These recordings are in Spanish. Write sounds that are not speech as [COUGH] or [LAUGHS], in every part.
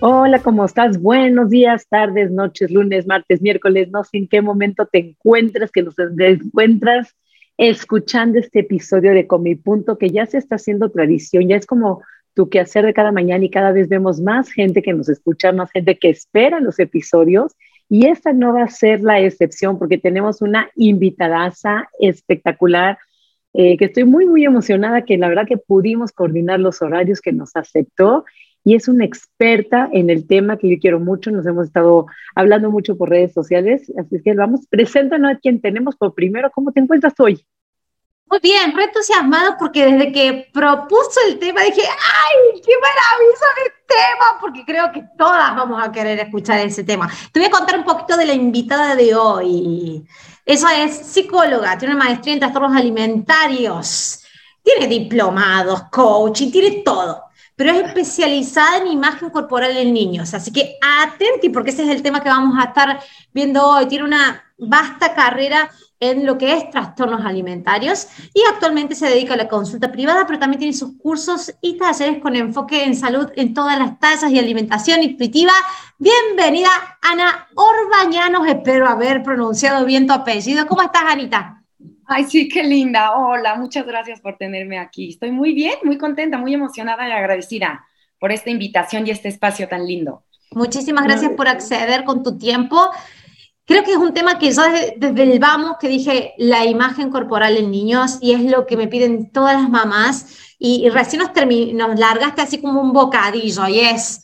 Hola, ¿cómo estás? Buenos días, tardes, noches, lunes, martes, miércoles. No sé en qué momento te encuentras, que nos encuentras escuchando este episodio de Come Punto, que ya se está haciendo tradición, ya es como tu quehacer de cada mañana y cada vez vemos más gente que nos escucha, más gente que espera los episodios. Y esta no va a ser la excepción porque tenemos una invitadaza espectacular, eh, que estoy muy, muy emocionada, que la verdad que pudimos coordinar los horarios que nos aceptó y es una experta en el tema que yo quiero mucho. Nos hemos estado hablando mucho por redes sociales, así que vamos, preséntanos a quien tenemos por primero. ¿Cómo te encuentras hoy? Muy bien, re entusiasmado porque desde que propuso el tema dije, ¡ay, qué maravilloso el tema! Porque creo que todas vamos a querer escuchar ese tema. Te voy a contar un poquito de la invitada de hoy. Ella es psicóloga, tiene una maestría en trastornos alimentarios, tiene diplomados, coaching, tiene todo pero es especializada en imagen corporal en niños. Así que atenti, porque ese es el tema que vamos a estar viendo hoy. Tiene una vasta carrera en lo que es trastornos alimentarios y actualmente se dedica a la consulta privada, pero también tiene sus cursos y talleres con enfoque en salud en todas las tallas y alimentación intuitiva. Bienvenida, Ana Orbañanos. Espero haber pronunciado bien tu apellido. ¿Cómo estás, Anita? Ay, sí, qué linda. Hola, muchas gracias por tenerme aquí. Estoy muy bien, muy contenta, muy emocionada y agradecida por esta invitación y este espacio tan lindo. Muchísimas gracias por acceder con tu tiempo. Creo que es un tema que ya desde, el vamos, que dije la imagen corporal en niños, y es lo que me piden todas las mamás, y, recién nos, nos largaste así como un bocadillo, y es,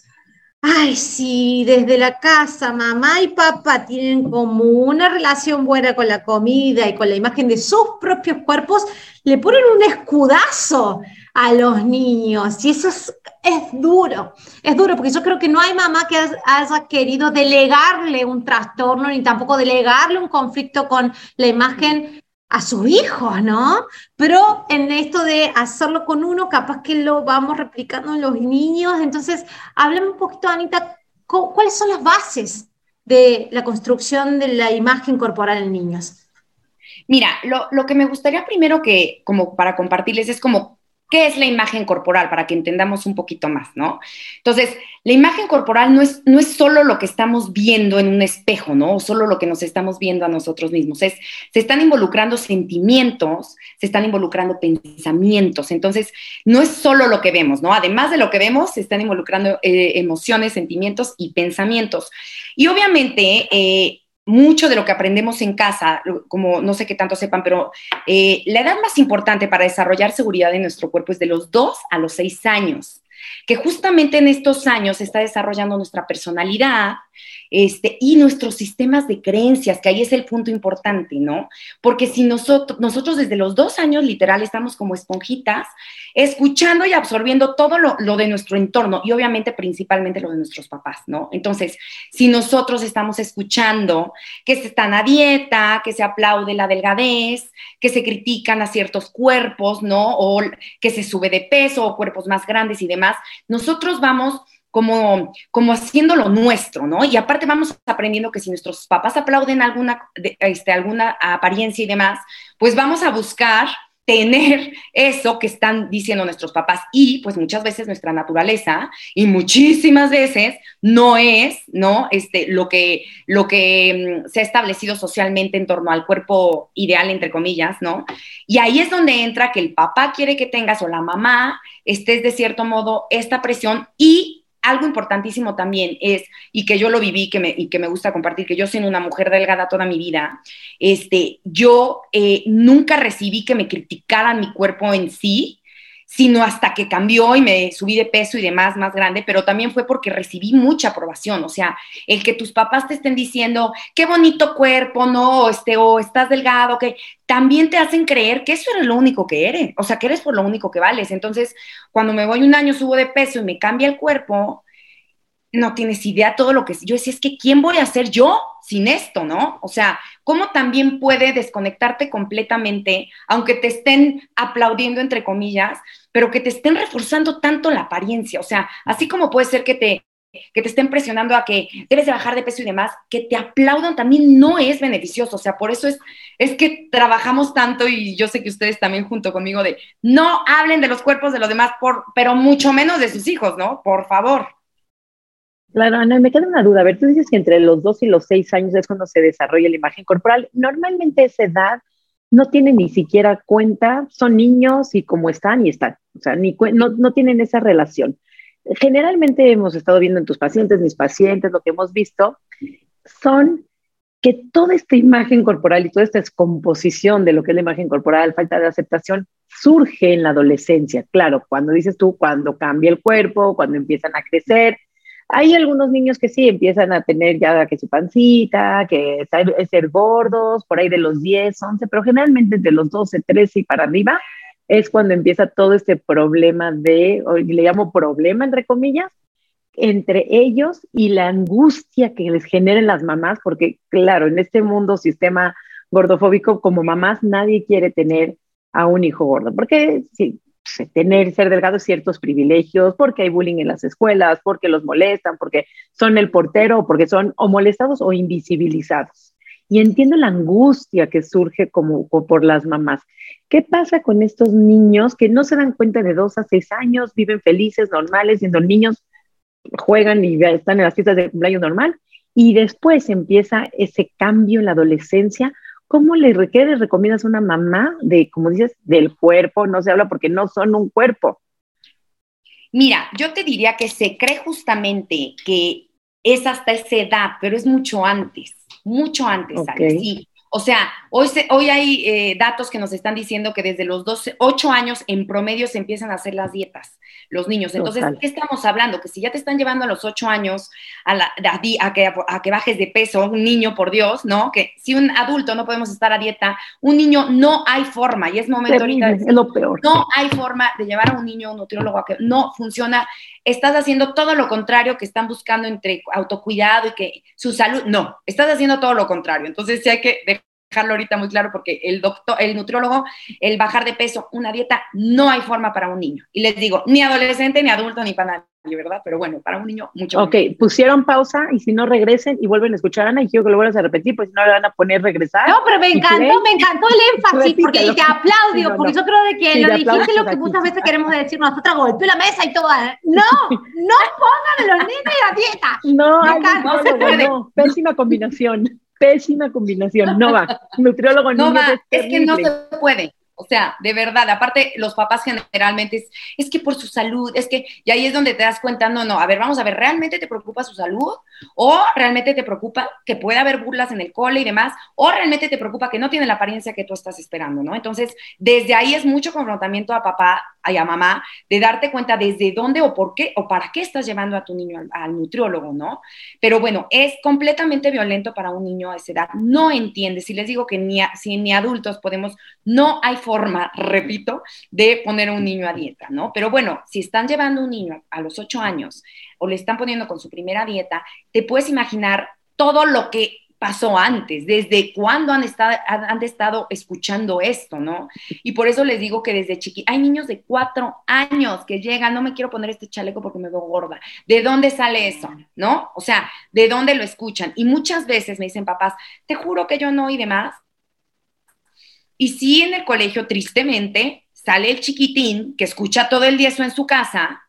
Ay, sí, desde la casa mamá y papá tienen como una relación buena con la comida y con la imagen de sus propios cuerpos, le ponen un escudazo a los niños y eso es, duro, es duro porque yo creo que no hay mamá que haya querido delegarle un trastorno ni tampoco delegarle un conflicto con la imagen a sus hijos, ¿no? Pero en esto de hacerlo con uno, capaz que lo vamos replicando en los niños. Entonces, háblame un poquito, Anita, ¿cuáles son las bases de la construcción de la imagen corporal en niños? Mira, lo, lo que me gustaría primero que, como para compartirles, es como ¿Qué es la imagen corporal? Para que entendamos un poquito más, ¿no? Entonces, la imagen corporal no es, no es solo lo que estamos viendo en un espejo, ¿no? O solo lo que nos estamos viendo a nosotros mismos. Es, se están involucrando sentimientos, se están involucrando pensamientos. Entonces, no es solo lo que vemos, ¿no? Además de lo que vemos, se están involucrando eh, emociones, sentimientos y pensamientos. Y obviamente, eh, mucho de lo que aprendemos en casa, como no sé qué tanto sepan, pero eh, la edad más importante para desarrollar seguridad en nuestro cuerpo es de los 2 a los 6 años, que justamente en estos años está desarrollando nuestra personalidad, este, y nuestros sistemas de creencias, que ahí es el punto importante, ¿no? Porque si nosotros, nosotros desde los dos años literal estamos como esponjitas, escuchando y absorbiendo todo lo, lo de nuestro entorno y obviamente principalmente lo de nuestros papás, ¿no? Entonces, si nosotros estamos escuchando que se están a dieta, que se aplaude la delgadez, que se critican a ciertos cuerpos, ¿no? O que se sube de peso o cuerpos más grandes y demás, nosotros vamos como, como haciendo lo nuestro, ¿no? Y aparte vamos aprendiendo que si nuestros papás aplauden alguna, este, alguna apariencia y demás, pues vamos a buscar tener eso que están diciendo nuestros papás y pues muchas veces nuestra naturaleza y muchísimas veces no es, ¿no? Este, lo que, lo que mm, se ha establecido socialmente en torno al cuerpo ideal, entre comillas, ¿no? Y ahí es donde entra que el papá quiere que tengas o la mamá estés de cierto modo esta presión y algo importantísimo también es, y que yo lo viví que me, y que me gusta compartir, que yo siendo una mujer delgada toda mi vida, este, yo eh, nunca recibí que me criticaran mi cuerpo en sí, sino hasta que cambió y me subí de peso y demás más grande, pero también fue porque recibí mucha aprobación, o sea, el que tus papás te estén diciendo, qué bonito cuerpo, no, este, o estás delgado, que también te hacen creer que eso era lo único que eres, o sea, que eres por lo único que vales. Entonces, cuando me voy un año, subo de peso y me cambia el cuerpo, no tienes idea todo lo que yo decía, es que ¿quién voy a ser yo sin esto, no? O sea, ¿cómo también puede desconectarte completamente, aunque te estén aplaudiendo entre comillas, pero que te estén reforzando tanto la apariencia? O sea, así como puede ser que te que te estén presionando a que debes de bajar de peso y demás, que te aplaudan también no es beneficioso. O sea, por eso es, es que trabajamos tanto y yo sé que ustedes también junto conmigo de no hablen de los cuerpos de los demás, por, pero mucho menos de sus hijos, ¿no? Por favor. Claro, Ana, me queda una duda. A ver, tú dices que entre los dos y los seis años es cuando se desarrolla la imagen corporal. Normalmente esa edad no tiene ni siquiera cuenta, son niños y como están y están. O sea, ni no, no tienen esa relación. Generalmente hemos estado viendo en tus pacientes, mis pacientes, lo que hemos visto, son que toda esta imagen corporal y toda esta descomposición de lo que es la imagen corporal, falta de aceptación, surge en la adolescencia. Claro, cuando dices tú, cuando cambia el cuerpo, cuando empiezan a crecer, hay algunos niños que sí empiezan a tener ya que su pancita, que ser gordos, por ahí de los 10, 11, pero generalmente de los 12, 13 y para arriba es cuando empieza todo este problema de, le llamo problema entre comillas, entre ellos y la angustia que les generen las mamás, porque claro, en este mundo, sistema gordofóbico, como mamás, nadie quiere tener a un hijo gordo, porque sí, tener, ser delgado ciertos privilegios, porque hay bullying en las escuelas, porque los molestan, porque son el portero, porque son o molestados o invisibilizados. Y entiendo la angustia que surge como, por las mamás. ¿Qué pasa con estos niños que no se dan cuenta de dos a seis años, viven felices, normales, siendo niños, juegan y están en las fiestas de cumpleaños normal? Y después empieza ese cambio en la adolescencia ¿Cómo le, recomiendas a una mamá de, como dices, del cuerpo? No se habla porque no son un cuerpo. Mira, yo te diría que se cree justamente que es hasta esa edad, pero es mucho antes, mucho antes, Sí, o sea, hoy, hoy hay eh, datos que nos están diciendo que desde los 12, 8 años en promedio se empiezan a hacer las dietas los niños. Entonces, ¿qué estamos hablando? Que si ya te están llevando a los 8 años a, la, a, que, a que bajes de peso, un niño, por Dios, ¿no? Que si un adulto no podemos estar a dieta, un niño no hay forma, y es momento ahorita. es lo peor. No hay forma de llevar a un niño a un nutriólogo a que no funciona. Estás haciendo todo lo contrario que están buscando entre autocuidado y que su salud. No, estás haciendo todo lo contrario. Entonces, sí hay que dejarlo ahorita muy claro porque el doctor, el nutriólogo, el bajar de peso, una dieta, no hay forma para un niño. Y les digo, ni adolescente, ni adulto, ni para ¿verdad? Pero bueno, para un niño, mucho. Ok, pusieron pausa y si no regresen y vuelven a escuchar a Ana, y quiero que lo vuelvas a repetir, pues si no le van a poner regresar. No, pero me encantó, me encantó el [LAUGHS] énfasis, porque te aplaudio, porque yo creo de que lo dijiste lo que muchas veces queremos decir nosotros, golpeó la mesa y todo. [LAUGHS] No, no pongan a los niños a dieta. No, no, no se puede. No, pésima combinación pésima combinación, no va. [LAUGHS] Nutriólogo no va, es, que no se puede. O sea, de verdad, aparte los papás generalmente es, que por su salud, es que, y ahí es donde te das cuenta, no, no, a ver, vamos a ver, ¿realmente te preocupa su salud? ¿O realmente te preocupa que pueda haber burlas en el cole y demás? ¿O realmente te preocupa que no tiene la apariencia que tú estás esperando, ¿no? Entonces, desde ahí es mucho confrontamiento a papá y a mamá de darte cuenta desde dónde o por qué o para qué estás llevando a tu niño al, nutriólogo, ¿no? Pero bueno, es completamente violento para un niño a esa edad. No entiende. Si les digo que ni, si ni adultos podemos, no hay forma, [LAUGHS] repito, de poner a un niño a dieta, ¿no? Pero bueno, si están llevando a un niño a los ocho años o le están poniendo con su primera dieta, te puedes imaginar todo lo que pasó antes, desde cuándo han estado, han estado escuchando esto, ¿no? Y por eso les digo que desde chiqui, hay niños de cuatro años que llegan, no me quiero poner este chaleco porque me veo gorda. ¿De dónde sale eso? ¿No? O sea, ¿de dónde lo escuchan? Y muchas veces me dicen papás, te juro que yo no y demás. Y sí en el colegio, tristemente, sale el chiquitín que escucha todo el día eso en su casa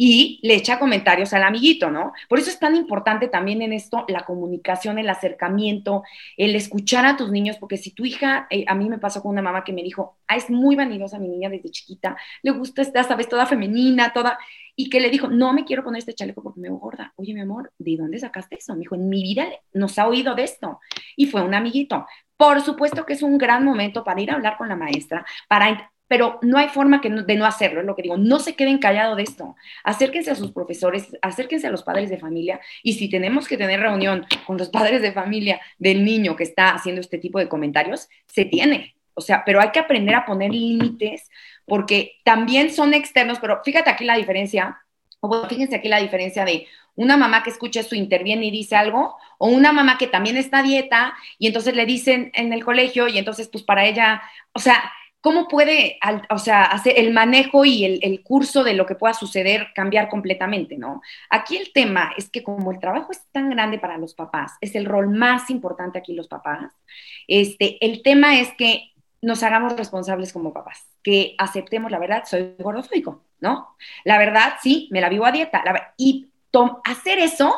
y le echa comentarios al amiguito, ¿no? Por eso es tan importante también en esto la comunicación, el acercamiento, el escuchar a tus niños, porque si tu hija, eh, a mí me pasó con una mamá que me dijo, ah, es muy vanidosa mi niña desde chiquita, le gusta esta, sabes, toda femenina, toda, y que le dijo, no me quiero poner este chaleco porque me veo gorda. Oye, mi amor, ¿de dónde sacaste eso? Me dijo, en mi vida nos ha oído de esto. Y fue un amiguito. Por supuesto que es un gran momento para ir a hablar con la maestra, para pero no hay forma que de no hacerlo, es lo que digo, no se queden callados de esto, acérquense a sus profesores, acérquense a los padres de familia y si tenemos que tener reunión con los [LAUGHS] padres de familia del niño que está haciendo este tipo de comentarios, se tiene, o sea, pero hay que aprender a poner límites porque también son externos, pero fíjate aquí la diferencia, o fíjense aquí la diferencia de una mamá que escucha esto interviene y dice algo, o una mamá que también está dieta y entonces le dicen en el colegio y entonces pues para ella, o sea, ¿cómo puede, o sea, hacer el manejo y el, el, curso de lo que pueda suceder cambiar completamente, ¿no? Aquí el tema es que como el trabajo es tan grande para los papás, es el rol más importante aquí los papás, este, el tema es que nos hagamos responsables como papás, que aceptemos la verdad, soy gordofóbico, ¿no? La verdad, sí, me la vivo a dieta, y hacer eso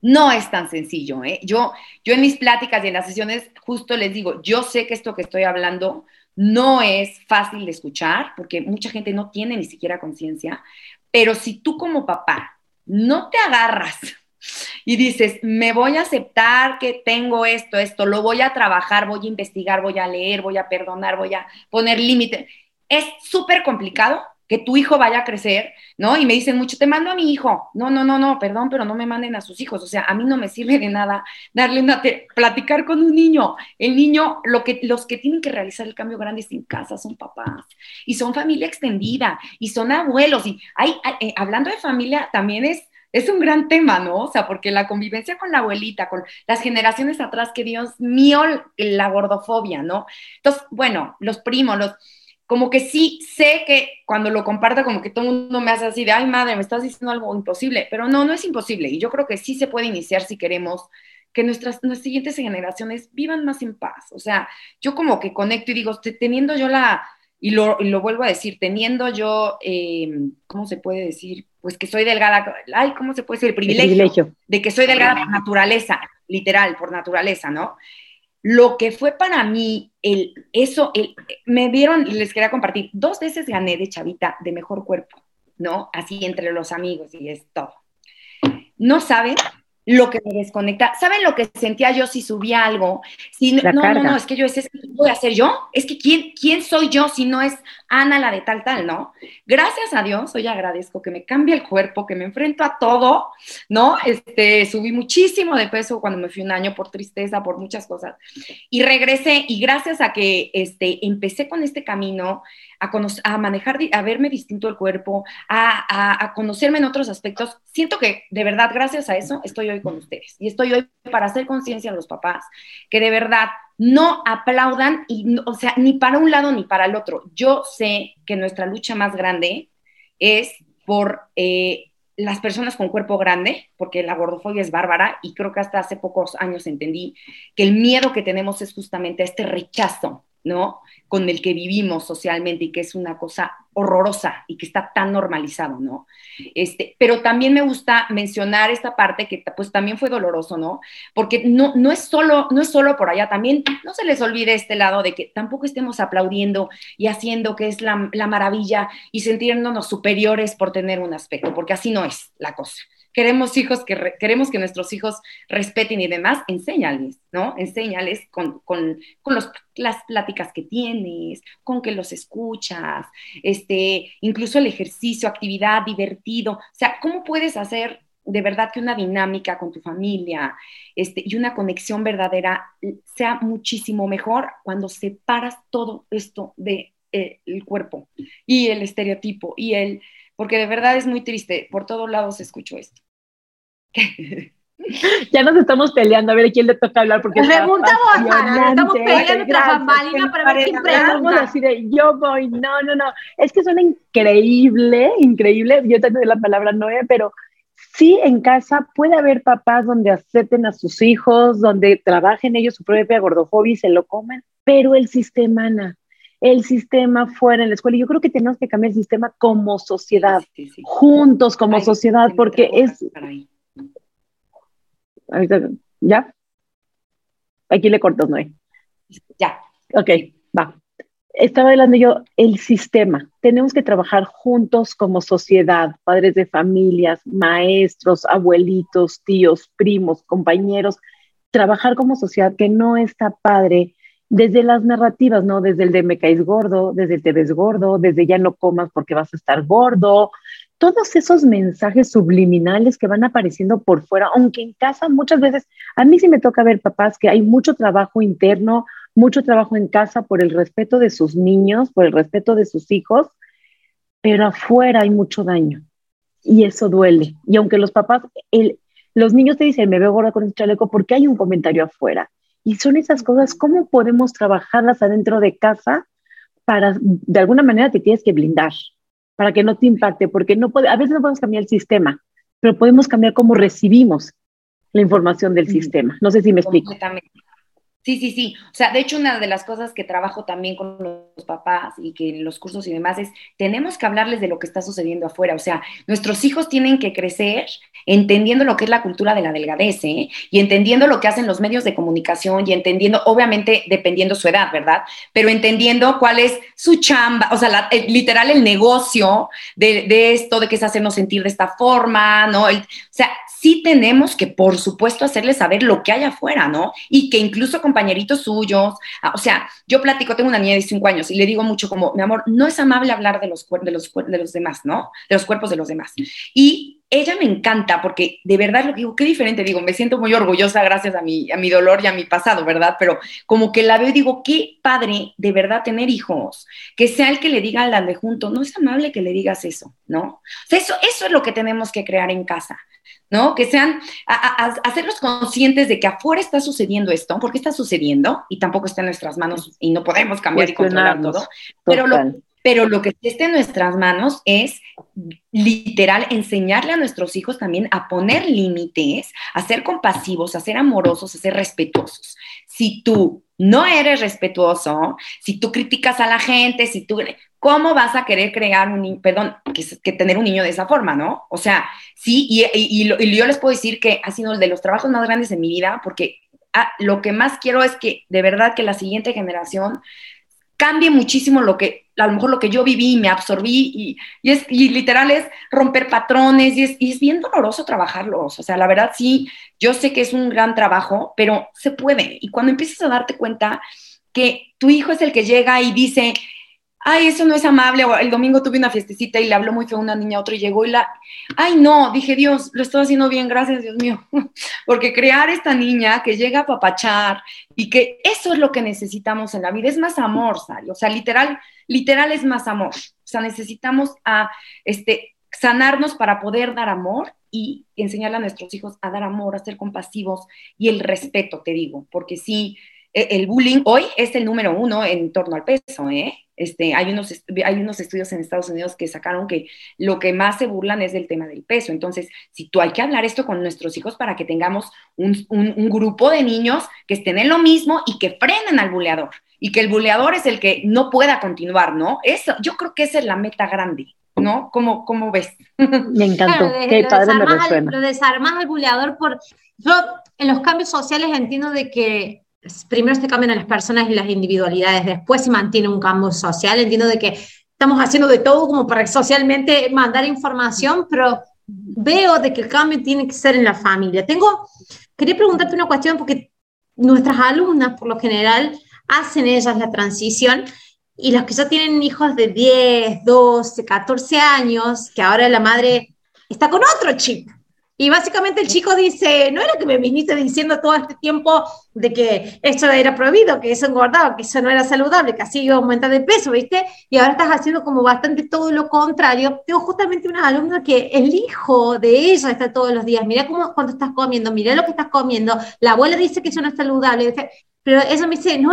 no es tan sencillo. ¿eh? Yo, yo en mis pláticas y en las sesiones justo les digo, yo sé que esto que estoy hablando no es fácil de escuchar porque mucha gente no tiene ni siquiera conciencia, pero si tú como papá no te agarras [LAUGHS] y dices, me voy a aceptar que tengo esto, esto, lo voy a trabajar, voy a investigar, voy a leer, voy a perdonar, voy a poner límites, es súper complicado que tu hijo vaya a crecer, ¿no? Y me dicen mucho, te mando a mi hijo. No, no, no, no, perdón, pero no me manden a sus hijos. O sea, a mí no me sirve de nada darle una, platicar con un niño. El niño, lo que, los que tienen que realizar el cambio grande sin casa son papás y son familia extendida y son abuelos. Y hay, eh, hablando de familia, también es es un gran tema, ¿no? O sea, porque la convivencia con la abuelita, con las generaciones atrás, que Dios mío, la gordofobia, ¿no? Entonces, bueno, los primos, los, como que sí sé que cuando lo comparto, como que todo el mundo me hace así de, ay madre, me estás diciendo algo imposible, pero no, no es imposible. Y yo creo que sí se puede iniciar si queremos que nuestras, nuestras siguientes generaciones vivan más en paz. O sea, yo como que conecto y digo, teniendo yo la, y lo, lo vuelvo a decir, teniendo yo, eh, ¿cómo se puede decir? Pues que soy delgada, ay, ¿cómo se puede decir? El privilegio, El privilegio. de que soy delgada por naturaleza, literal, por naturaleza, ¿no? Lo que fue para mí, el, eso, el, me vieron, les quería compartir, dos veces gané de chavita de mejor cuerpo, ¿no? Así entre los amigos y es todo. No saben lo que me desconecta. ¿Saben lo que sentía yo si subía algo? Si, no, no, no, es que yo, es, es que voy a ser yo. Es que ¿quién, ¿quién soy yo si no es Ana la de tal, tal, no? Gracias a Dios, hoy agradezco que me cambie el cuerpo, que me enfrento a todo, ¿no? Este, subí muchísimo de peso cuando me fui un año por tristeza, por muchas cosas. Y regresé y gracias a que este, empecé con este camino, a, manejar, a verme distinto el cuerpo, a, conocerme en otros aspectos. Siento que de verdad, gracias a eso, estoy hoy con ustedes. Y estoy hoy para hacer conciencia a los papás, que de verdad no aplaudan, y, o sea, ni para un lado ni para el otro. Yo sé que nuestra lucha más grande es por... Eh, las personas con cuerpo grande, porque la gordofobia es bárbara y creo que hasta hace pocos años entendí que el miedo que tenemos es justamente este rechazo ¿no? Con el que vivimos socialmente y que es una cosa horrorosa y que está tan normalizado, ¿no? Este, pero también me gusta mencionar esta parte que pues también fue doloroso, ¿no? Porque no, no, es solo, no es solo por allá, también no se les olvide este lado de que tampoco estemos aplaudiendo y haciendo que es la, la maravilla y sintiéndonos superiores por tener un aspecto, porque así no es la cosa queremos hijos que queremos que nuestros hijos respeten y demás, enséñales, ¿no? Enséñales con, con, con los, las pláticas que tienes, con que los escuchas, este, incluso el ejercicio, actividad, divertido. O sea, ¿cómo puedes hacer de verdad que una dinámica con tu familia este, y una conexión verdadera sea muchísimo mejor cuando separas todo esto del de, el cuerpo y el estereotipo y el porque de verdad es muy triste, por todos lados escucho esto. [LAUGHS] ya nos estamos peleando a ver a quién le toca hablar porque pregunta vos, estamos peleando tras para ver quién pregunta. Así de, yo voy, no, no, no, es que suena increíble, increíble, yo te doy la palabra Noé, pero sí en casa puede haber papás donde acepten a sus hijos, donde trabajen ellos su propia gordofobia y se lo comen, pero el sistema, Ana, el sistema fuera en la escuela. Yo creo que tenemos que cambiar el sistema como sociedad, juntos como sociedad, porque es... ¿Ya? Aquí le corto, Noé. Ya. Ok, va. Estaba hablando yo, el sistema. Tenemos que trabajar juntos como sociedad, padres de familias, maestros, abuelitos, tíos, primos, compañeros. Trabajar como sociedad que no está padre desde las narrativas, ¿no? Desde el de me caes gordo, desde el te ves gordo, desde ya no comas porque vas a estar gordo, todos esos mensajes subliminales que van apareciendo por fuera, aunque en casa muchas veces, a mí sí me toca ver papás que hay mucho trabajo interno, mucho trabajo en casa por el respeto de sus niños, por el respeto de sus hijos, pero afuera hay mucho daño y eso duele. Y aunque los papás, el, Los niños te dicen, me veo gorda con este chaleco porque hay un comentario afuera. Y son esas cosas, ¿cómo podemos trabajarlas adentro de casa para, de alguna manera te tienes que blindar, para que no te impacte, porque no puede, a veces no podemos cambiar el sistema, pero podemos cambiar cómo recibimos la información del sistema. No sé si me explico. Sí, sí, sí. O sea, de hecho, una de las cosas que trabajo también con los papás y que en los cursos y demás es, tenemos que hablarles de lo que está sucediendo afuera. O sea, nuestros hijos tienen que crecer entendiendo lo que es la cultura de la delgadez ¿eh? y entendiendo lo que hacen los medios de comunicación y entendiendo, obviamente, dependiendo su edad, ¿verdad? Pero entendiendo cuál es su chamba, o sea, literal el negocio de, de, esto, de que es hacernos sentir de esta forma, ¿no? El, o sea, sí tenemos que, por supuesto, hacerles saber lo que hay afuera, ¿no? Y que incluso compañeritos suyos, ah, o sea, yo platico, tengo una niña de 5 años y le digo mucho como, mi amor, no es amable hablar de los, de los, de los demás, ¿no? De los cuerpos de los demás. Y ella me encanta porque de verdad lo digo, qué diferente, digo, me siento muy orgullosa gracias a mi, a mi dolor y a mi pasado, ¿verdad? Pero como que la veo y digo, qué padre de verdad tener hijos, que sea el que le diga al de junto, no es amable que le digas eso, ¿no? O sea, eso, eso es lo que tenemos que crear en casa. ¿No? Que sean, a, hacerlos conscientes de que afuera está sucediendo esto, porque está sucediendo y tampoco está en nuestras manos y no podemos cambiar y controlar todo, pero lo, pero lo que esté en nuestras manos es literal enseñarle a nuestros hijos también a poner límites, a ser compasivos, a ser amorosos, a ser respetuosos. Si tú no eres respetuoso, si tú criticas a la gente, si tú, ¿cómo vas a querer crear un niño, perdón, que, tener un niño de esa forma, ¿no? O sea, sí, y, yo les puedo decir que ha sido de los trabajos más grandes en mi vida, porque ah, lo que más quiero es que de verdad que la siguiente generación cambie muchísimo lo que, a lo mejor lo que yo viví, me absorbí y, y es, y literal es romper patrones y es, y es, bien doloroso trabajarlos. O sea, la verdad sí, yo sé que es un gran trabajo, pero se puede. Y cuando empiezas a darte cuenta que tu hijo es el que llega y dice, ay, eso no es amable, o el domingo tuve una fiestecita y le habló muy feo una niña a otra y llegó y la, ay, no, dije, Dios, lo estoy haciendo bien, gracias, Dios mío, [LAUGHS] porque crear esta niña que llega a papachar y que eso es lo que necesitamos en la vida, es más amor, Sari, o sea, literal, literal es más amor, o sea, necesitamos a, este, sanarnos para poder dar amor y enseñarle a nuestros hijos a dar amor, a ser compasivos y el respeto, te digo, porque sí, e, el bullying hoy es el número uno en torno al peso, ¿eh? Este, hay, unos, hay unos estudios en Estados Unidos que sacaron que lo que más se burlan es del tema del peso. Entonces, si tú hay que hablar esto con nuestros hijos para que tengamos un, grupo de niños que estén en lo mismo y que frenen al buleador y que el buleador es el que no pueda continuar, ¿no? Eso, yo creo que esa es la meta grande. ¿No? ¿Cómo, cómo ves? [LAUGHS] Me encantó. Qué padre me resuena. lo desarmas al buleador por... Yo en los cambios sociales entiendo de que primero se cambian a las personas y las individualidades, después se mantiene un cambio social. Entiendo de que estamos haciendo de todo como para socialmente mandar información, pero veo de que el cambio tiene que ser en la familia. Tengo, quería preguntarte una cuestión porque nuestras alumnas, por lo general, hacen ellas la transición. Y las que ya tienen hijos de 10, 12, 14 años, que ahora la madre está con otro chip, y básicamente el chico dice, no era que me viniste diciendo todo este tiempo de que esto era prohibido, que eso engordaba, que eso no era saludable, que así iba a aumentar de peso, ¿viste? Y ahora estás haciendo como bastante todo lo contrario. Tengo justamente una alumna que el hijo de ella está todos los días, mira cómo cuando estás comiendo, mira lo que estás comiendo, la abuela dice que eso no es saludable, pero ella me dice, no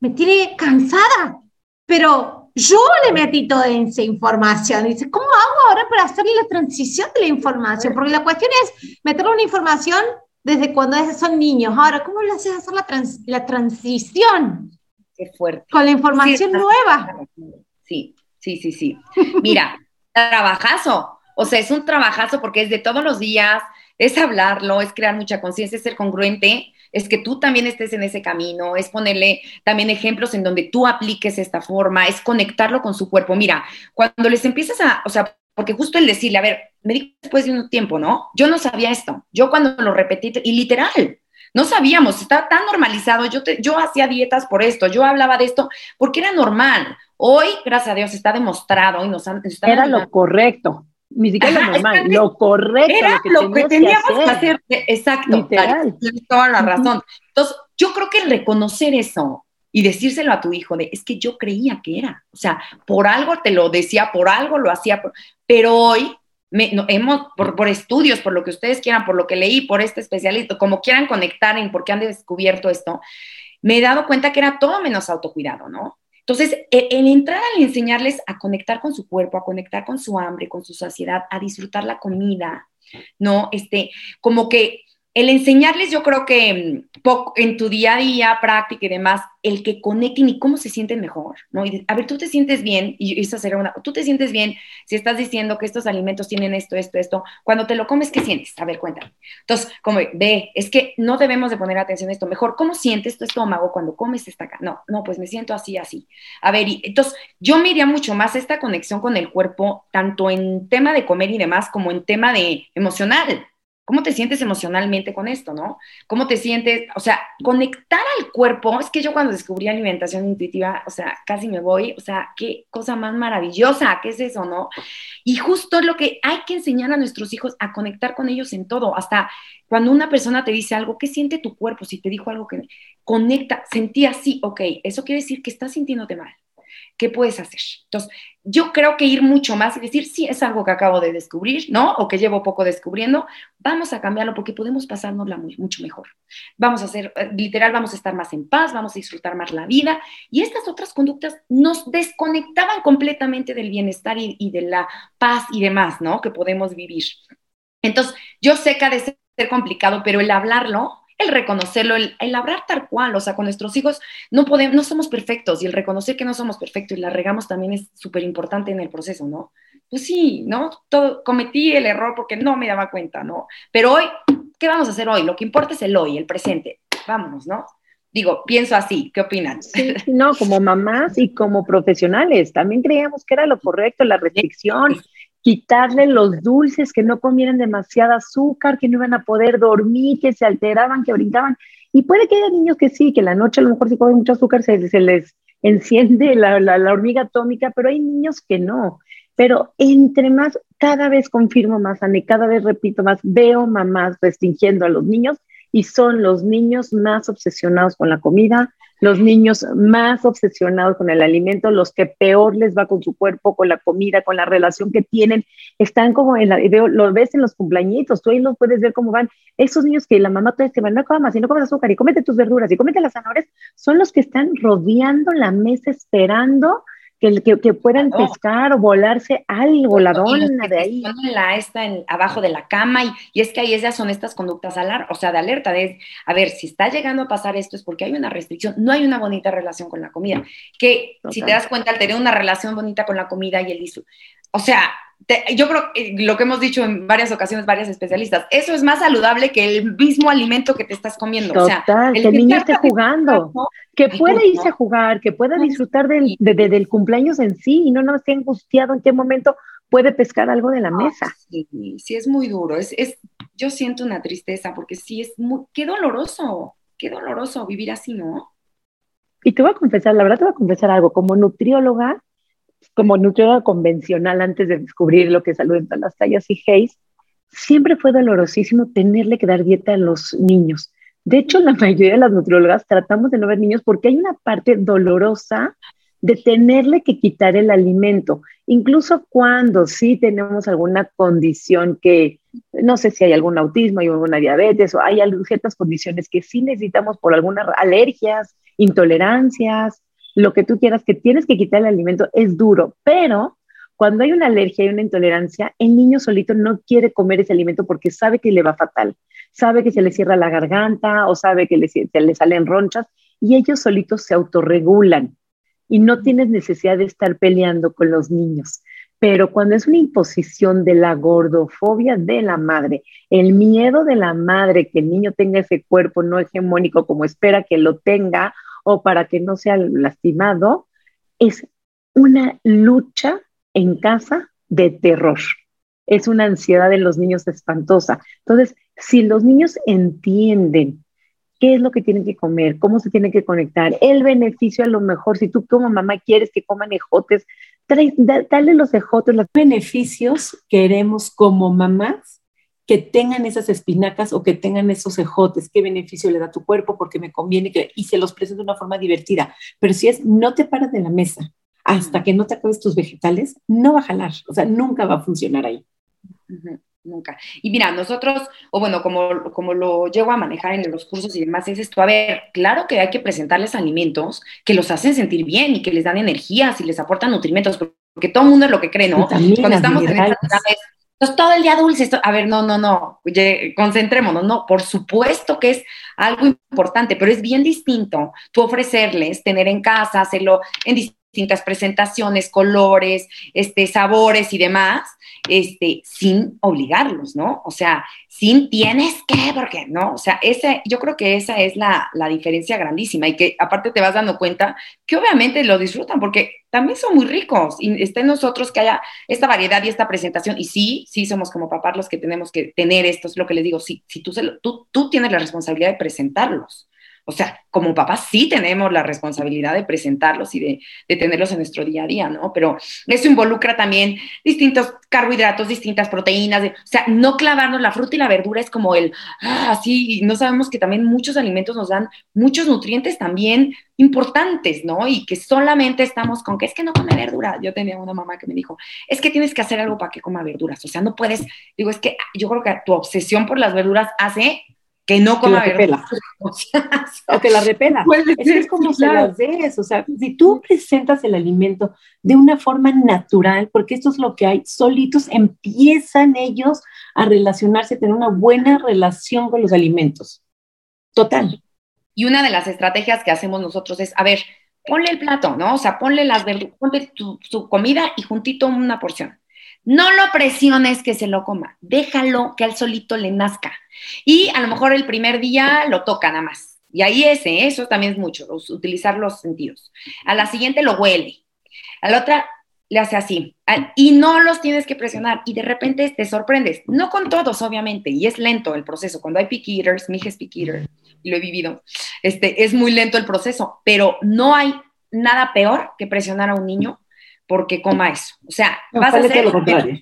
me tiene cansada, pero yo le metí toda esa información. Y dice, ¿cómo hago ahora para hacerle la transición de la información? Porque la cuestión es meterle una información desde cuando son niños. Ahora, ¿cómo le haces hacer la, la transición? Qué fuerte. Con la información nueva. Sí, sí, sí, sí. Mira, [LAUGHS] trabajazo. O sea, es un trabajazo porque es de todos los días, es hablarlo, es crear mucha conciencia, es ser congruente es que tú también estés en ese camino, es ponerle también ejemplos en donde tú apliques esta forma, es conectarlo con su cuerpo. Mira, cuando les empiezas a, o sea, porque justo el decirle, a ver, me di después de un tiempo, ¿no? Yo no sabía esto, yo cuando lo repetí, y literal, no sabíamos, estaba tan normalizado, yo, yo hacía dietas por esto, yo hablaba de esto porque era normal. Hoy, gracias a Dios, está demostrado y nos han... Era lo correcto ni siquiera lo normal, lo correcto. Era lo que, teníamos que hacer. Exacto, tienes toda la razón. Entonces, yo creo que el reconocer eso y decírselo a tu hijo de, es que yo creía que era, o sea, por algo te lo decía, por algo lo hacía, pero hoy hemos, por, estudios, por lo que ustedes quieran, por lo que leí, por este especialista, como quieran conectar en por qué han descubierto esto, me he dado cuenta que era todo menos autocuidado, ¿no? Entonces, el, el, entrar al enseñarles a conectar con su cuerpo, a conectar con su hambre, con su saciedad, a disfrutar la comida, ¿no? Este, como que el enseñarles, yo creo que mm, en tu día a día, práctica y demás, el que conecten y cómo se sienten mejor, ¿no? Y a ver, tú te sientes bien, y esa sería una, tú te sientes bien si estás diciendo que estos alimentos tienen esto, esto, esto, cuando te lo comes, ¿qué sientes? A ver, cuéntame. Entonces, como ve, es que no debemos de poner atención a esto, mejor, ¿cómo sientes tu estómago cuando comes esta No, no, pues me siento así, así. A ver, y, entonces, yo me mucho más esta conexión con el cuerpo, tanto en tema de comer y demás, como en tema de emocional, ¿Cómo te sientes emocionalmente con esto, no? ¿Cómo te sientes? O sea, conectar al cuerpo. Es que yo cuando descubrí alimentación intuitiva, o sea, casi me voy, o sea, qué cosa más maravillosa, ¿qué es eso, no? Y justo lo que hay que enseñar a nuestros hijos a conectar con ellos en todo, hasta cuando una persona te dice algo, ¿qué siente tu cuerpo? Si te dijo algo que conecta, sentí así, ok, eso quiere decir que estás sintiéndote mal. ¿Qué puedes hacer? Entonces, yo creo que ir mucho más y decir, sí, es algo que acabo de descubrir, ¿no? O que llevo poco descubriendo, vamos a cambiarlo porque podemos pasárnosla muy, mucho mejor. Vamos a hacer, eh, literal, vamos a estar más en paz, vamos a disfrutar más la vida. Y estas otras conductas nos desconectaban completamente del bienestar y, y de la paz y demás, ¿no? Que podemos vivir. Entonces, yo sé que ha de ser complicado, pero el hablarlo el reconocerlo, el, hablar tal cual, o sea, con nuestros hijos no podemos, no somos perfectos y el reconocer que no somos perfectos y la regamos también es súper importante en el proceso, ¿no? Pues sí, ¿no? Todo, cometí el error porque no me daba cuenta, ¿no? Pero hoy, ¿qué vamos a hacer hoy? Lo que importa es el hoy, el presente. Vámonos, ¿no? Digo, pienso así, ¿qué opinan? Sí, no, como mamás y como profesionales, también creíamos que era lo correcto, la [LAUGHS] restricción, quitarle los dulces, que no comieran demasiado azúcar, que no iban a poder dormir, que se alteraban, que brincaban. Y puede que haya niños que sí, que la noche a lo mejor si comen mucho azúcar se, les enciende la, hormiga atómica, pero hay niños que no. Pero entre más, cada vez confirmo más, Ani, cada vez repito más, veo mamás restringiendo a los niños y son los niños más obsesionados con la comida, los niños más obsesionados con el alimento, los que peor les va con su cuerpo, con la comida, con la relación que tienen, están como en la, veo, lo ves en los cumpleañitos, tú ahí los puedes ver cómo van, esos niños que la mamá te dice, no comas y no comes azúcar y cómete tus verduras y cómete las zanahorias, son los que están rodeando la mesa esperando que, que, que puedan pescar o volarse algo, la dona de ahí. La, está en, abajo de la cama y, y, es que ahí esas son estas conductas alar, o sea, de alerta, de, a ver, si está llegando a pasar esto es porque hay una restricción, no hay una bonita relación con la comida, que si te das cuenta, al tener una relación bonita con la comida y el disfrute, o sea, yo creo que lo que hemos dicho en varias ocasiones, varios especialistas, eso es más saludable que el mismo alimento que te estás comiendo. Total, o sea, el que el niño esté jugando, que pueda irse a jugar, que pueda disfrutar del, del cumpleaños en sí y no no esté angustiado en qué momento puede pescar algo de la mesa. Sí, sí es muy duro. Es, es, yo siento una tristeza porque sí es muy, qué doloroso, qué doloroso vivir así, ¿no? Y te voy a confesar, la verdad te voy a confesar algo, como nutrióloga, como nutrióloga convencional antes de descubrir lo que es salud en las tallas y Hayes, siempre fue dolorosísimo tenerle que dar dieta a los niños. De hecho, la mayoría de las nutriólogas tratamos de no ver niños porque hay una parte dolorosa de tenerle que quitar el alimento, incluso cuando sí tenemos alguna condición que, no sé si hay algún autismo, hay alguna diabetes o hay ciertas condiciones que sí necesitamos por algunas alergias, intolerancias, lo que tú quieras, que tienes que quitar el alimento, es duro, pero cuando hay una alergia y una intolerancia, el niño solito no quiere comer ese alimento porque sabe que le va fatal, sabe que se le cierra la garganta o sabe que le, le salen ronchas y ellos solitos se autorregulan y no tienes necesidad de estar peleando con los niños. Pero cuando es una imposición de la gordofobia de la madre, el miedo de la madre que el niño tenga ese cuerpo no hegemónico como espera que lo tenga o para que no sea lastimado, es una lucha en casa de terror. Es una ansiedad de los niños espantosa. Entonces, si los niños entienden qué es lo que tienen que comer, cómo se tienen que conectar, el beneficio a lo mejor, si tú como mamá quieres que coman ejotes, dale los ejotes. Los beneficios queremos como mamás que tengan esas espinacas o que tengan esos ejotes, qué beneficio le da a tu cuerpo, porque me conviene que, y se los presento de una forma divertida. Pero si es, no te paras de la mesa hasta que no te acabes tus vegetales, no va a jalar, o sea, nunca va a funcionar ahí. nunca. Y mira, nosotros, o bueno, como, como lo llego a manejar en los cursos y demás, es esto, a ver, claro que hay que presentarles alimentos que los hacen sentir bien y que les dan energías y les aportan nutrimentos, porque todo el mundo es lo que cree, ¿no? Cuando estamos en entonces, todo el día dulce, a ver, no, no, no, concentrémonos, no, por supuesto que es algo importante, pero es bien distinto tú ofrecerles, tener en casa, hacerlo en distintas presentaciones, colores, este, sabores y demás, este, sin obligarlos, ¿no? O sea, sin tienes que, porque, ¿no? O sea, ese, yo creo que esa es la, la diferencia grandísima y que aparte te vas dando cuenta que obviamente lo disfrutan porque también son muy ricos y está en nosotros que haya esta variedad y esta presentación. Y sí, sí somos como papás los que tenemos que tener esto, es lo que les digo, sí, si tú, tú, tú tienes la responsabilidad de presentarlos. O sea, como papás sí tenemos la responsabilidad de presentarlos y de, tenerlos en nuestro día a día, ¿no? Pero eso involucra también distintos carbohidratos, distintas proteínas, o sea, no clavarnos la fruta y la verdura es como el, ah, sí, no sabemos que también muchos alimentos nos dan muchos nutrientes también importantes, ¿no? Y que solamente estamos con que es que no come verdura. Yo tenía una mamá que me dijo, es que tienes que hacer algo para que coma verduras, o sea, no puedes, digo, es que yo creo que tu obsesión por las verduras hace que no coma que la [LAUGHS] o, que la repela. es, como se las des. O sea, si tú presentas el alimento de una forma natural, porque esto es lo que hay, solitos empiezan ellos a relacionarse, a tener una buena relación con los alimentos. Total. Y una de las estrategias que hacemos nosotros es, a ver, ponle el plato, ¿no? O sea, ponle las ponle tu, su comida y juntito una porción. No lo presiones que se lo coma, déjalo que al solito le nazca. Y a lo mejor el primer día lo toca nada más. Y ahí ese, eso también es mucho, utilizar los sentidos. A la siguiente lo huele. A la otra le hace así. Y no los tienes que presionar. Y de repente te sorprendes. No con todos, obviamente. Y es lento el proceso. Cuando hay picky eaters, mi hija es picky eater, lo he vivido, este, es muy lento el proceso. Pero no hay nada peor que presionar a un niño porque coma eso. O sea, vas a hacer todo lo contrario.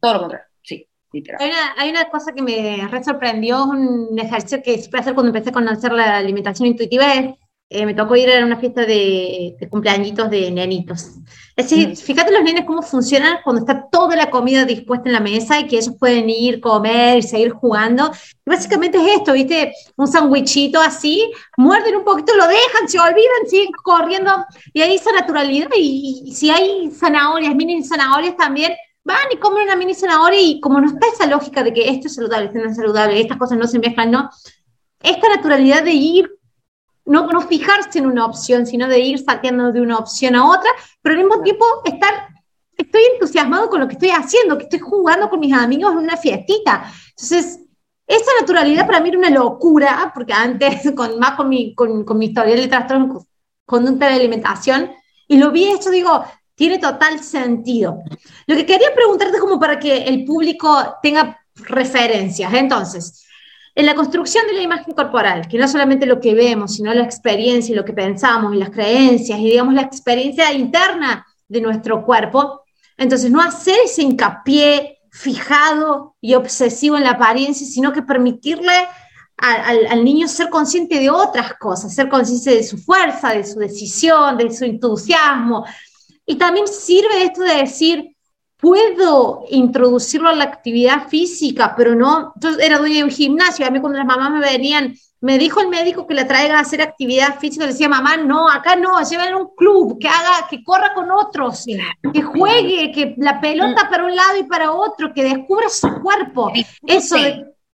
Todo lo contrario, sí. Hay una, hay una, cosa que me re sorprendió, un ejercicio que siempre hacer cuando empecé a conocer la alimentación intuitiva, es eh, me tocó ir a una fiesta de, de cumpleañitos de nenitos. Es decir, mm. fíjate los nenes cómo funcionan cuando está toda la comida dispuesta en la mesa y que ellos pueden ir, comer y seguir jugando. Y básicamente es esto, ¿viste? Un sandwichito así, muerden un poquito, lo dejan, se olvidan, siguen corriendo y ahí esa naturalidad. Y, si hay zanahorias, mini zanahorias también, van y comen una mini zanahoria y como no está esa lógica de que esto es saludable, esto no es saludable, estas cosas no se mezclan, no. Esta naturalidad de ir no, no fijarse en una opción, sino de ir salteando de una opción a otra, pero al mismo tiempo estar, estoy entusiasmado con lo que estoy haciendo, que estoy jugando con mis amigos en una fiestita. Entonces, esa naturalidad para mí era una locura, porque antes, [LAUGHS] con, más con mi, con, con mi historia de trastorno conducta de alimentación, y lo vi esto, digo, tiene total sentido. Lo que quería preguntarte como para que el público tenga referencias. Entonces, en la construcción de la imagen corporal, que no solamente lo que vemos, sino la experiencia y lo que pensamos y las creencias y digamos la experiencia interna de nuestro cuerpo, entonces no hacer ese hincapié fijado y obsesivo en la apariencia, sino que permitirle al, al, niño ser consciente de otras cosas, ser consciente de su fuerza, de su decisión, de su entusiasmo. Y también sirve esto de decir, puedo introducirlo a la actividad física, pero no, yo era dueña de un gimnasio, a mí cuando las mamás me venían, me dijo el médico que la traiga a hacer actividad física, le decía, mamá, no, acá no, llévala a un club, que haga, que corra con otros, que juegue, que la pelota para un lado y para otro, que descubra su cuerpo, eso,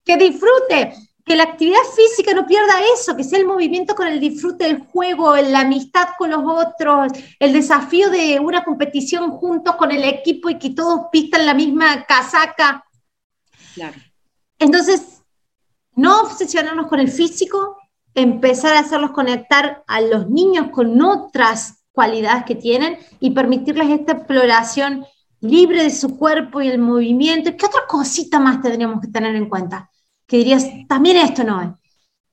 que disfrute que la actividad física no pierda eso, que sea el movimiento con el disfrute del juego, la amistad con los otros, el desafío de una competición juntos con el equipo y que todos pistan la misma casaca. Claro. Entonces, no obsesionarnos con el físico, empezar a hacerlos conectar a los niños con otras cualidades que tienen y permitirles esta exploración libre de su cuerpo y el movimiento. ¿Qué otra cosita más tendríamos que tener en cuenta? Que dirías, también esto no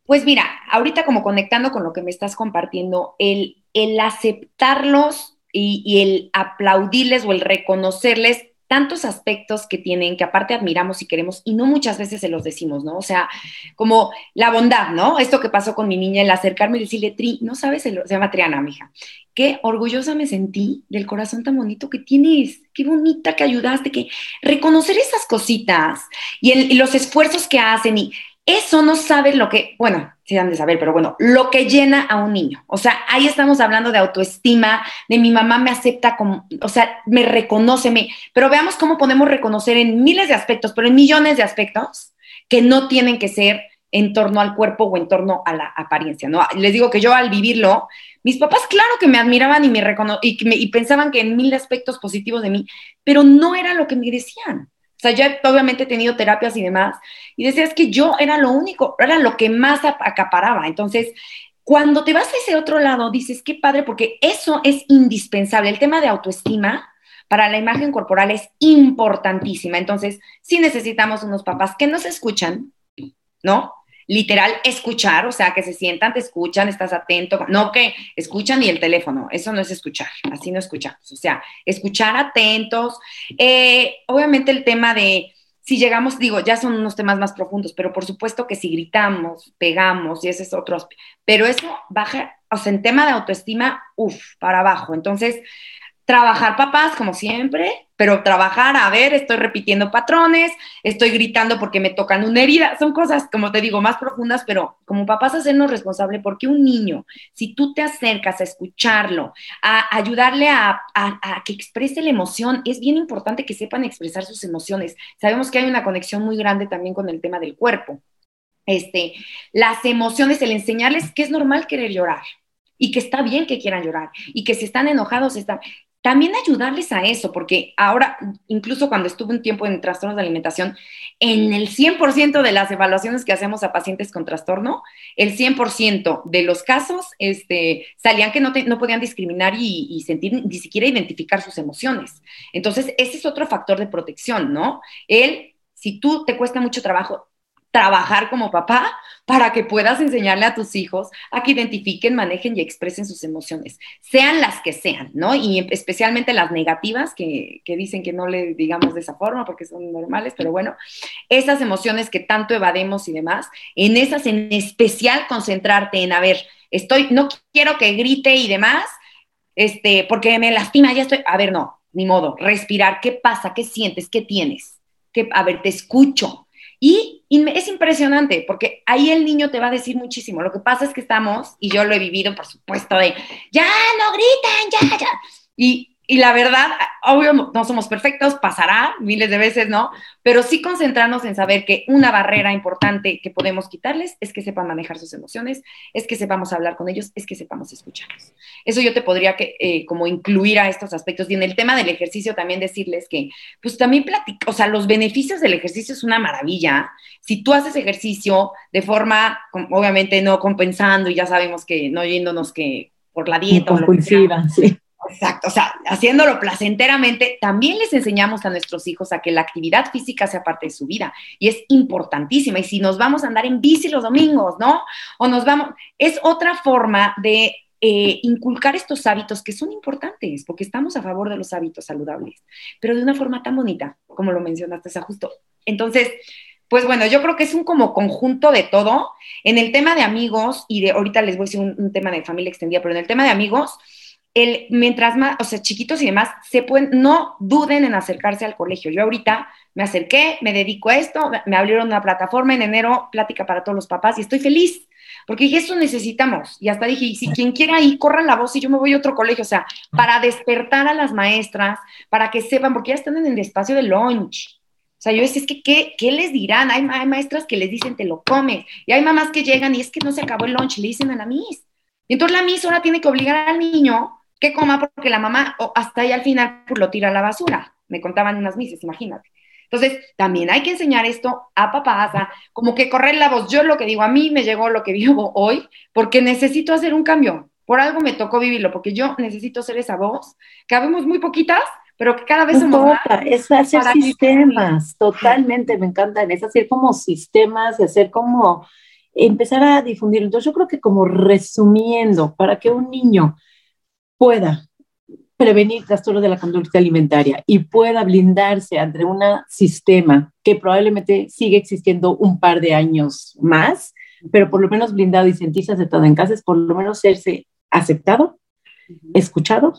Pues mira, ahorita como conectando con lo que me estás compartiendo, el, el aceptarlos y, el aplaudirles o el reconocerles tantos aspectos que tienen que aparte admiramos y queremos y no muchas veces se los decimos, ¿no? O sea, como la bondad, ¿no? Esto que pasó con mi niña, el acercarme y decirle, Tri, no sabes, se llama Triana, mija, qué orgullosa me sentí del corazón tan bonito que tienes, qué bonita que ayudaste, que reconocer esas cositas y, y los esfuerzos que hacen y eso no sabe lo que, bueno, sí han de saber, pero bueno, lo que llena a un niño. O sea, ahí estamos hablando de autoestima, de mi mamá me acepta como, o sea, me reconoce, me, pero veamos cómo podemos reconocer en miles de aspectos, pero en millones de aspectos que no tienen que ser en torno al cuerpo o en torno a la apariencia, ¿no? Les digo que yo al vivirlo, mis papás claro que me admiraban y me, recono y, y pensaban que en mil aspectos positivos de mí, pero no era lo que me decían. Sea, yo obviamente he tenido terapias y demás, y decías que yo era lo único, era lo que más acaparaba. Entonces, cuando te vas a ese otro lado, dices, qué padre, porque eso es indispensable. El tema de autoestima para la imagen corporal es importantísima. Entonces, sí necesitamos unos papás que nos escuchan, ¿no? Literal escuchar, o sea, que se sientan, te escuchan, estás atento, no que escuchan y el teléfono, eso no es escuchar, así no escuchamos, o sea, escuchar atentos. Eh, obviamente el tema de, si llegamos, digo, ya son unos temas más profundos, pero por supuesto que si gritamos, pegamos, y ese es otro, pero eso baja, o sea, en tema de autoestima, uff, para abajo. Entonces, trabajar papás, como siempre, pero trabajar, a ver, estoy repitiendo patrones, estoy gritando porque me tocan una herida, son cosas, como te digo, más profundas, pero como papás hacernos responsable porque un niño, si tú te acercas a escucharlo, a ayudarle a, a, que exprese la emoción, es bien importante que sepan expresar sus emociones. Sabemos que hay una conexión muy grande también con el tema del cuerpo. Este, las emociones, el enseñarles que es normal querer llorar, y que está bien que quieran llorar y que si están enojados están también ayudarles a eso, porque ahora, incluso cuando estuve un tiempo en trastornos de alimentación, en el 100% de las evaluaciones que hacemos a pacientes con trastorno, el 100% de los casos este, salían que no, no podían discriminar y, y, sentir, ni siquiera identificar sus emociones. Entonces, ese es otro factor de protección, ¿no? El, si tú te cuesta mucho trabajo, trabajar como papá para que puedas enseñarle a tus hijos a que identifiquen, manejen y expresen sus emociones, sean las que sean, ¿no? Y especialmente las negativas, que, que, dicen que no le digamos de esa forma porque son normales, pero bueno, esas emociones que tanto evademos y demás, en esas en especial concentrarte en, a ver, estoy, no quiero que grite y demás, este, porque me lastima, ya estoy, a ver, no, ni modo, respirar, ¿qué pasa? ¿Qué sientes? ¿Qué tienes? ¿Qué, a ver, te escucho, y, es impresionante porque ahí el niño te va a decir muchísimo. Lo que pasa es que estamos, y yo lo he vivido, por supuesto, de ya no gritan, ya, ya. Y, y la verdad, obvio, no somos perfectos, pasará miles de veces, ¿no? Pero sí concentrarnos en saber que una barrera importante que podemos quitarles es que sepan manejar sus emociones, es que sepamos hablar con ellos, es que sepamos escucharlos. Eso yo te podría que, eh, como incluir a estos aspectos. Y en el tema del ejercicio también decirles que, pues también platico, o sea, los beneficios del ejercicio es una maravilla. Si tú haces ejercicio de forma, obviamente no compensando, y ya sabemos que no yéndonos que por la dieta. Compulsiva, sí Exacto, o sea, haciéndolo placenteramente, también les enseñamos a nuestros hijos a que la actividad física sea parte de su vida y es importantísima. Y si nos vamos a andar en bici los domingos, ¿no? O nos vamos, es otra forma de eh, inculcar estos hábitos que son importantes, porque estamos a favor de los hábitos saludables, pero de una forma tan bonita, como lo mencionaste, sea, justo. Entonces, pues bueno, yo creo que es un como conjunto de todo. En el tema de amigos, y de ahorita les voy a decir un tema de familia extendida, pero en el tema de amigos, el, mientras más, o sea, chiquitos y demás, se pueden, no duden en acercarse al colegio. Yo ahorita me acerqué, me dedico a esto, me abrieron una plataforma en enero, plática para todos los papás y estoy feliz, porque dije, eso necesitamos. Y hasta dije, si quien quiera ir, corran la voz y yo me voy a otro colegio, o sea, para despertar a las maestras, para que sepan, porque ya están en el espacio de lunch. O sea, yo decía, es que, ¿qué, ¿qué, les dirán? Hay, hay, maestras que les dicen, te lo comes. Y hay mamás que llegan y es que no se acabó el lunch, le dicen a la Miss. Y entonces la Miss ahora tiene que obligar al niño que coma porque la mamá hasta ahí al final pues, lo tira a la basura. Me contaban unas mises, imagínate. Entonces, también hay que enseñar esto a papás, a como que correr la voz. Yo lo que digo, a mí me llegó lo que vivo [LAUGHS] hoy, porque necesito hacer un cambio. Por algo me tocó vivirlo, porque yo necesito ser esa voz, que habemos muy poquitas, pero que cada vez somos más. Es hacer sistemas, [LAUGHS] totalmente, me encantan. Es hacer como sistemas, hacer como empezar a difundir. Entonces, yo creo que como resumiendo, para que un niño pueda prevenir trastornos de la conducta alimentaria y pueda blindarse ante un sistema que probablemente sigue existiendo un par de años más, pero por lo menos blindado y sentirse aceptado en casa es por lo menos serse aceptado, escuchado,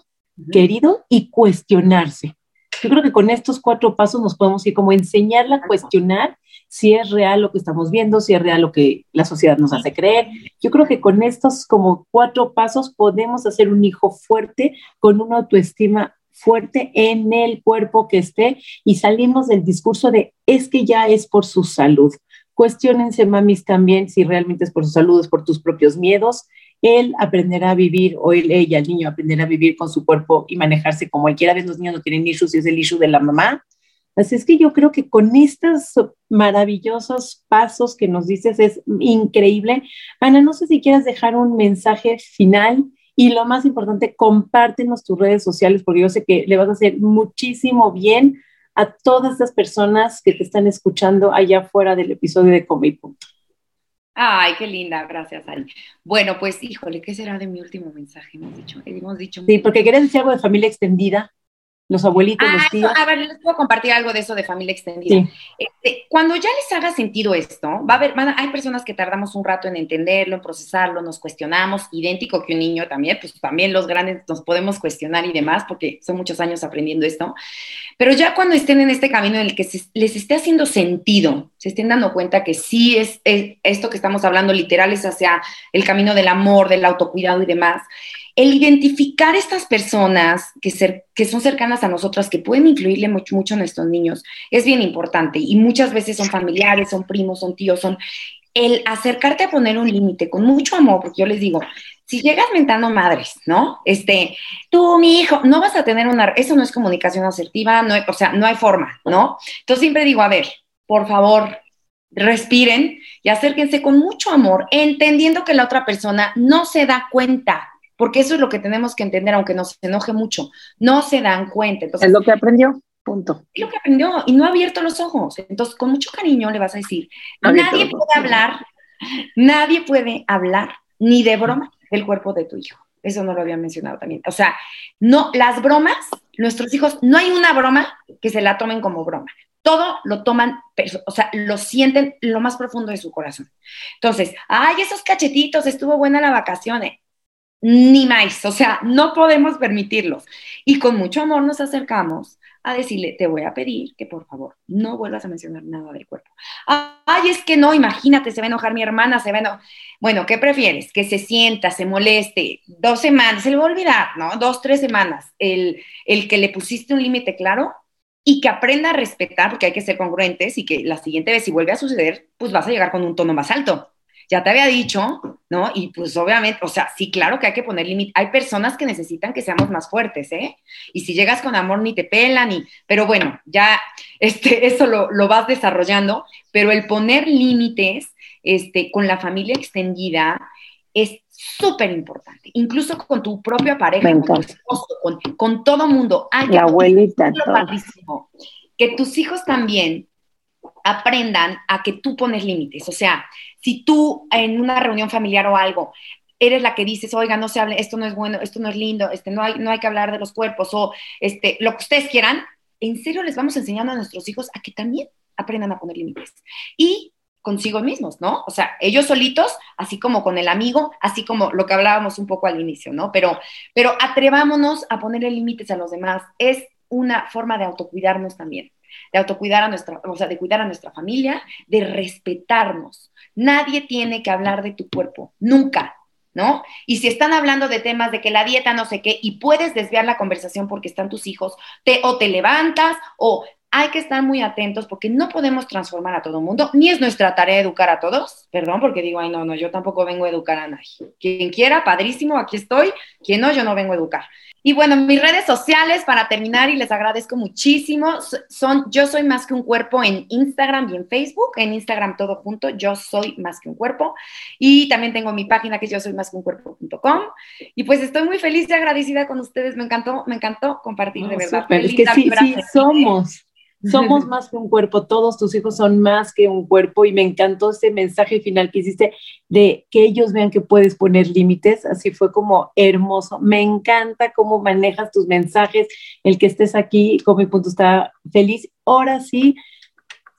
querido y cuestionarse. Yo creo que con estos cuatro pasos nos podemos ir como enseñarla a cuestionar si es real lo que estamos viendo, si es real lo que la sociedad nos hace creer. Yo creo que con estos como cuatro pasos podemos hacer un hijo fuerte con una autoestima fuerte en el cuerpo que esté y salimos del discurso de es que ya es por su salud. Cuestiónense, mamis, también si realmente es por su salud, es por tus propios miedos. Él aprenderá a vivir, o ella, el niño aprenderá a vivir con su cuerpo y manejarse como él quiera. A los niños no tienen issues y es el issue de la mamá. Así es que yo creo que con estos maravillosos pasos que nos dices es increíble. Ana, no sé si quieras dejar un mensaje final y lo más importante, compártenos tus redes sociales porque yo sé que le vas a hacer muchísimo bien a todas las personas que te están escuchando allá fuera del episodio de Come Punto. Ay, qué linda, gracias, Ari. Bueno, pues, híjole, ¿qué será de mi último mensaje? Hemos dicho, hemos dicho. Sí, porque querías decir algo de familia extendida los abuelitos, los ah, tíos. a ver, les puedo compartir algo de eso de familia extendida. Este, cuando ya les haga sentido esto, va a haber, hay personas que tardamos un rato en entenderlo, en procesarlo, nos cuestionamos, idéntico que un niño también, pues también los grandes nos podemos cuestionar y demás, porque son muchos años aprendiendo esto. Pero ya cuando estén en este camino en el que les esté haciendo sentido, se estén dando cuenta que sí es, es esto que estamos hablando literal es hacia el camino del amor, del autocuidado y demás el identificar estas personas que, que son cercanas a nosotras, que pueden influirle mucho, mucho a nuestros niños, es bien importante. Y muchas veces son familiares, son primos, son tíos, son el acercarte a poner un límite con mucho amor, porque yo les digo, si llegas mentando madres, ¿no? Este, tú, mi hijo, no vas a tener una, eso no es comunicación asertiva, no o sea, no hay forma, ¿no? Entonces siempre digo, a ver, por favor, respiren y acérquense con mucho amor, entendiendo que la otra persona no se da cuenta porque eso es lo que tenemos que entender, aunque nos enoje mucho, no se dan cuenta. Entonces, es lo que aprendió, punto. Es lo que aprendió y no ha abierto los ojos. Entonces, con mucho cariño le vas a decir, nadie puede hablar, nadie puede hablar ni de broma del cuerpo de tu hijo. Eso no lo había mencionado también. O sea, no, las bromas, nuestros hijos, no hay una broma que se la tomen como broma. Todo lo toman, o sea, lo sienten lo más profundo de su corazón. Entonces, ay, esos cachetitos, estuvo buena la vacaciones ni más, o sea, no podemos permitirlos. Y con mucho amor nos acercamos a decirle, te voy a pedir que por favor no vuelvas a mencionar nada del cuerpo. Ay, es que no, imagínate, se va a enojar mi hermana, se va a enojar. Bueno, ¿qué prefieres? Que se sienta, se moleste, dos semanas, se le va a olvidar, ¿no? Dos, tres semanas, el, el que le pusiste un límite claro y que aprenda a respetar, porque hay que ser congruentes y que la siguiente vez si vuelve a suceder, pues vas a llegar con un tono más alto ya te había dicho, ¿no? Y pues obviamente, o sea, sí, claro que hay que poner límite. Hay personas que necesitan que seamos más fuertes, ¿eh? Y si llegas con amor ni te pelan, ni... Pero bueno, ya [LAUGHS] este, eso lo, lo vas desarrollando, pero el poner límites este, con la familia extendida es súper importante, incluso con tu propia pareja, con tu esposo, con, con todo mundo. Ay, la abuelita. Que tus hijos también aprendan a que tú pones límites. O sea, si tú en una reunión familiar o algo eres la que dices, oiga, no se hable, esto no es bueno, esto no es lindo, este, no, hay, no hay que hablar de los cuerpos o este, lo que ustedes quieran, en serio les vamos enseñando a nuestros hijos a que también aprendan a poner límites. Y consigo mismos, ¿no? O sea, ellos solitos, así como con el amigo, así como lo que hablábamos un poco al inicio, ¿no? Pero, pero atrevámonos a ponerle límites a los demás. Es una forma de autocuidarnos también de autocuidar a nuestra, o sea, de cuidar a nuestra familia, de respetarnos. Nadie tiene que hablar de tu cuerpo, nunca, ¿no? Y si están hablando de temas de que la dieta no sé qué, y puedes desviar la conversación porque están tus hijos, te, o te levantas, o hay que estar muy atentos porque no podemos transformar a todo el mundo, ni es nuestra tarea educar a todos, perdón, porque digo, ay, no, no, yo tampoco vengo a educar a nadie. Quien quiera, padrísimo, aquí estoy, quien no, yo no vengo a educar. Y bueno, mis redes sociales para terminar y les agradezco muchísimo son Yo Soy Más que un Cuerpo en Instagram y en Facebook. En Instagram todo junto, Yo Soy Más que un Cuerpo. Y también tengo mi página que es yo soy más que un cuerpo.com. Y pues estoy muy feliz y agradecida con ustedes. Me encantó, me encantó compartir de verdad. es que sí, sí somos Somos más que un cuerpo, todos tus hijos son más que un cuerpo y me encantó ese mensaje final que hiciste de que ellos vean que puedes poner límites, así fue como hermoso. Me encanta cómo manejas tus mensajes, el que estés aquí, con mi punto está feliz. Ahora sí,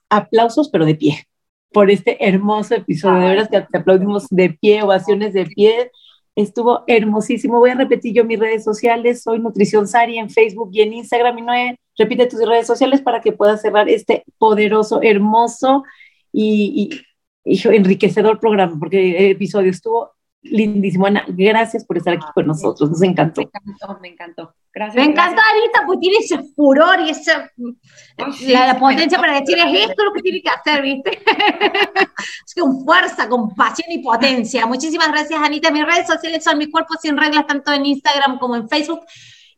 aplausos, pero de pie, por este hermoso episodio. De veras que te aplaudimos de pie, ovaciones de pie. Estuvo hermosísimo. Voy a repetir yo mis redes sociales. Soy Nutrición Sari en Facebook y en Instagram. Y no repite tus redes sociales para que puedas cerrar este poderoso, hermoso y, y enriquecedor programa, porque el episodio estuvo lindísimo. Ana, gracias por estar aquí con nosotros, nos encantó. Me encantó, me encantó. Gracias. Me encanta Anita, pues tiene ese furor y esa la, potencia para decir es esto lo que tiene que hacer, ¿viste? [LAUGHS] es que con fuerza, con pasión y potencia. Muchísimas gracias, Anita. Mis redes sociales son Mi Cuerpo Sin Reglas, tanto en Instagram como en Facebook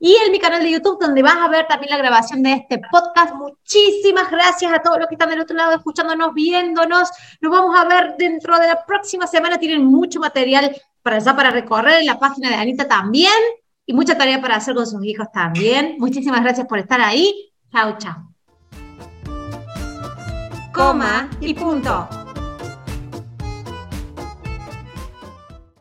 y en mi canal de YouTube, donde vas a ver también la grabación de este podcast. Muchísimas gracias a todos los que están del otro lado escuchándonos, viéndonos. Nos vamos a ver dentro de la próxima semana. Tienen mucho material para allá para recorrer en la página de Anita también y mucha tarea para hacer con sus hijos también. Muchísimas gracias por estar ahí. Chao, chao. Coma y punto.